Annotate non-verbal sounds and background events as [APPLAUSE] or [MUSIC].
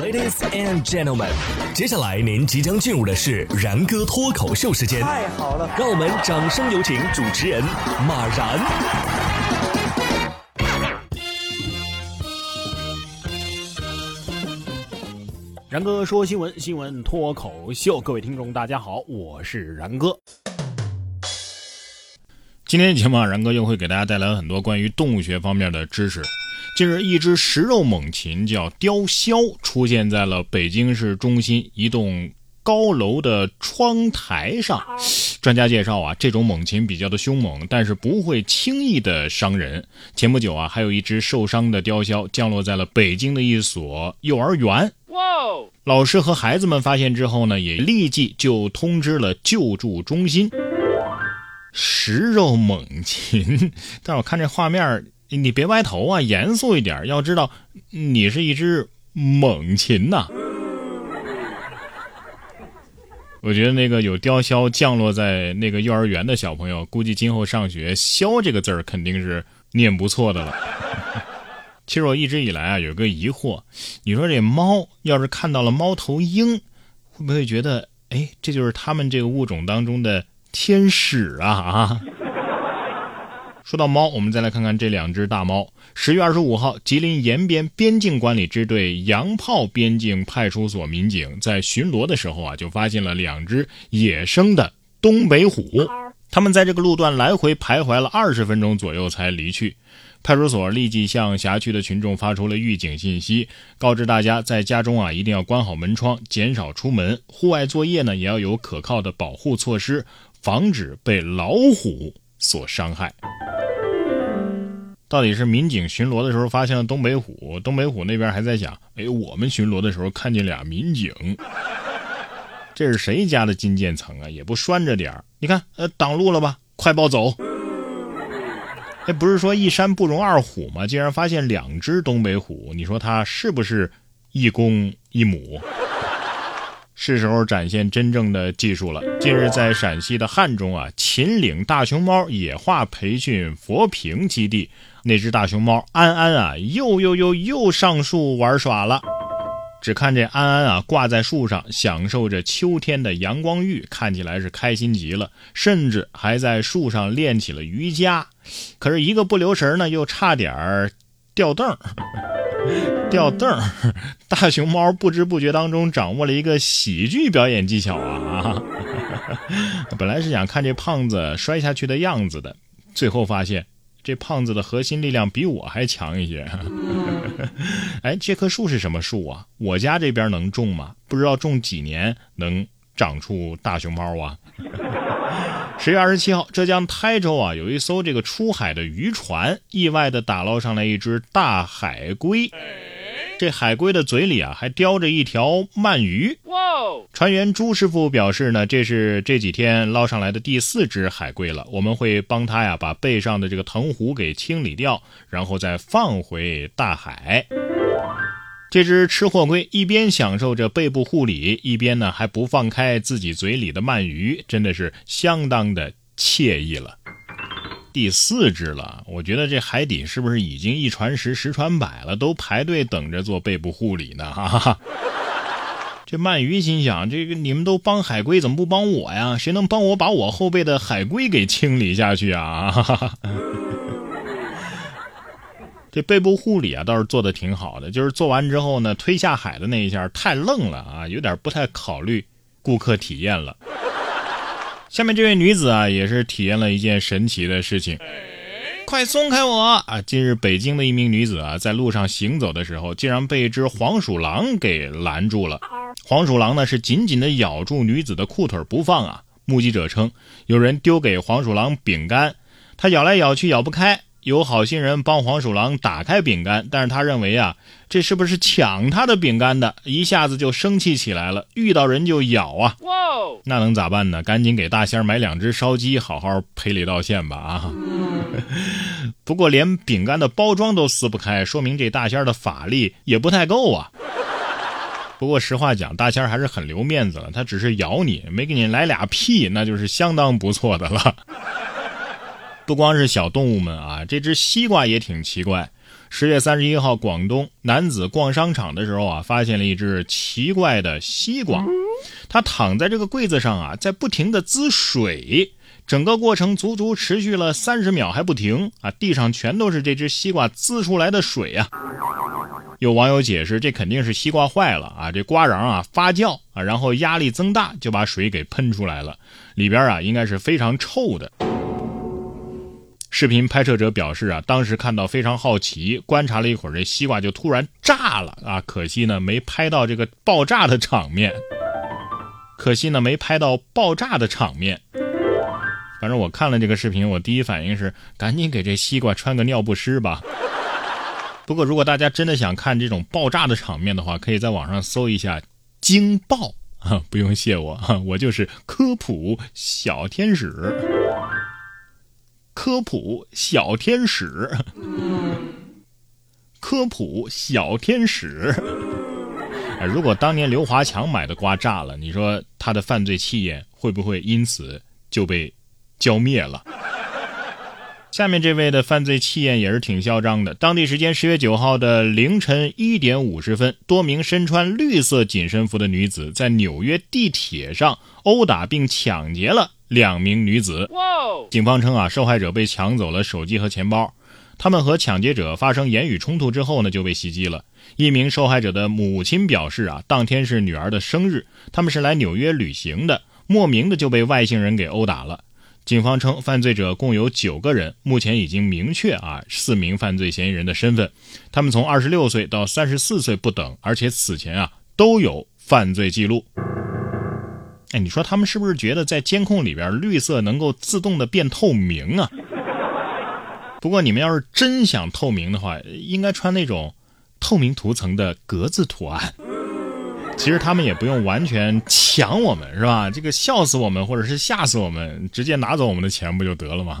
Ladies and gentlemen，接下来您即将进入的是然哥脱口秀时间。太好了，让我们掌声有请主持人马然。然哥说新闻，新闻脱口秀，各位听众大家好，我是然哥。今天节目啊，然哥又会给大家带来很多关于动物学方面的知识。近日，一只食肉猛禽叫雕鸮出现在了北京市中心一栋高楼的窗台上。专家介绍啊，这种猛禽比较的凶猛，但是不会轻易的伤人。前不久啊，还有一只受伤的雕鸮降落在了北京的一所幼儿园。老师和孩子们发现之后呢，也立即就通知了救助中心。食肉猛禽，[LAUGHS] 但我看这画面，你别歪头啊，严肃一点。要知道，你是一只猛禽呐。我觉得那个有雕鸮降落在那个幼儿园的小朋友，估计今后上学“鸮”这个字儿肯定是念不错的了。[LAUGHS] 其实我一直以来啊有个疑惑，你说这猫要是看到了猫头鹰，会不会觉得，哎，这就是他们这个物种当中的天使啊啊？说到猫，我们再来看看这两只大猫。十月二十五号，吉林延边边境管理支队洋炮边境派出所民警在巡逻的时候啊，就发现了两只野生的东北虎。他们在这个路段来回徘徊了二十分钟左右才离去。派出所立即向辖区的群众发出了预警信息，告知大家在家中啊一定要关好门窗，减少出门。户外作业呢也要有可靠的保护措施，防止被老虎所伤害。到底是民警巡逻的时候发现了东北虎，东北虎那边还在想：哎，我们巡逻的时候看见俩民警，这是谁家的金渐层啊？也不拴着点儿，你看，呃，挡路了吧？快抱走！这不是说一山不容二虎吗？竟然发现两只东北虎，你说它是不是一公一母？是时候展现真正的技术了。近日，在陕西的汉中啊，秦岭大熊猫野化培训佛坪基地，那只大熊猫安安啊，又又又又上树玩耍了。只看这安安啊，挂在树上，享受着秋天的阳光浴，看起来是开心极了，甚至还在树上练起了瑜伽。可是，一个不留神呢，又差点儿掉凳儿 [LAUGHS] 掉凳儿大熊猫不知不觉当中掌握了一个喜剧表演技巧啊啊！[LAUGHS] 本来是想看这胖子摔下去的样子的，最后发现。这胖子的核心力量比我还强一些。[LAUGHS] 哎，这棵树是什么树啊？我家这边能种吗？不知道种几年能长出大熊猫啊？十月二十七号，浙江台州啊，有一艘这个出海的渔船，意外的打捞上来一只大海龟。这海龟的嘴里啊，还叼着一条鳗鱼。船员朱师傅表示呢，这是这几天捞上来的第四只海龟了。我们会帮他呀，把背上的这个藤壶给清理掉，然后再放回大海。这只吃货龟一边享受着背部护理，一边呢还不放开自己嘴里的鳗鱼，真的是相当的惬意了。第四只了，我觉得这海底是不是已经一传十，十传百了，都排队等着做背部护理呢？哈哈。这鳗鱼心想：这个你们都帮海龟，怎么不帮我呀？谁能帮我把我后背的海龟给清理下去啊？哈哈。这背部护理啊，倒是做的挺好的，就是做完之后呢，推下海的那一下太愣了啊，有点不太考虑顾客体验了。下面这位女子啊，也是体验了一件神奇的事情。快松开我啊！近日，北京的一名女子啊，在路上行走的时候，竟然被一只黄鼠狼给拦住了。黄鼠狼呢，是紧紧的咬住女子的裤腿不放啊。目击者称，有人丢给黄鼠狼饼干，它咬来咬去咬不开。有好心人帮黄鼠狼打开饼干，但是他认为啊，这是不是抢他的饼干的？一下子就生气起来了，遇到人就咬啊！那能咋办呢？赶紧给大仙儿买两只烧鸡，好好赔礼道歉吧啊！[LAUGHS] 不过连饼干的包装都撕不开，说明这大仙儿的法力也不太够啊。不过实话讲，大仙儿还是很留面子了，他只是咬你，没给你来俩屁，那就是相当不错的了。不光是小动物们啊，这只西瓜也挺奇怪。十月三十一号，广东男子逛商场的时候啊，发现了一只奇怪的西瓜，它躺在这个柜子上啊，在不停的滋水，整个过程足足持续了三十秒还不停啊，地上全都是这只西瓜滋出来的水啊。有网友解释，这肯定是西瓜坏了啊，这瓜瓤啊发酵啊，然后压力增大，就把水给喷出来了，里边啊应该是非常臭的。视频拍摄者表示啊，当时看到非常好奇，观察了一会儿，这西瓜就突然炸了啊！可惜呢，没拍到这个爆炸的场面。可惜呢，没拍到爆炸的场面。反正我看了这个视频，我第一反应是赶紧给这西瓜穿个尿不湿吧。不过，如果大家真的想看这种爆炸的场面的话，可以在网上搜一下“惊爆”啊，不用谢我，我就是科普小天使。科普小天使，科普小天使。哎，如果当年刘华强买的瓜炸了，你说他的犯罪气焰会不会因此就被浇灭了？下面这位的犯罪气焰也是挺嚣张的。当地时间十月九号的凌晨一点五十分，多名身穿绿色紧身服的女子在纽约地铁上殴打并抢劫了。两名女子，警方称啊，受害者被抢走了手机和钱包。他们和抢劫者发生言语冲突之后呢，就被袭击了。一名受害者的母亲表示啊，当天是女儿的生日，他们是来纽约旅行的，莫名的就被外星人给殴打了。警方称，犯罪者共有九个人，目前已经明确啊四名犯罪嫌疑人的身份，他们从二十六岁到三十四岁不等，而且此前啊都有犯罪记录。哎，你说他们是不是觉得在监控里边绿色能够自动的变透明啊？不过你们要是真想透明的话，应该穿那种透明涂层的格子图案。其实他们也不用完全抢我们，是吧？这个笑死我们或者是吓死我们，直接拿走我们的钱不就得了吗？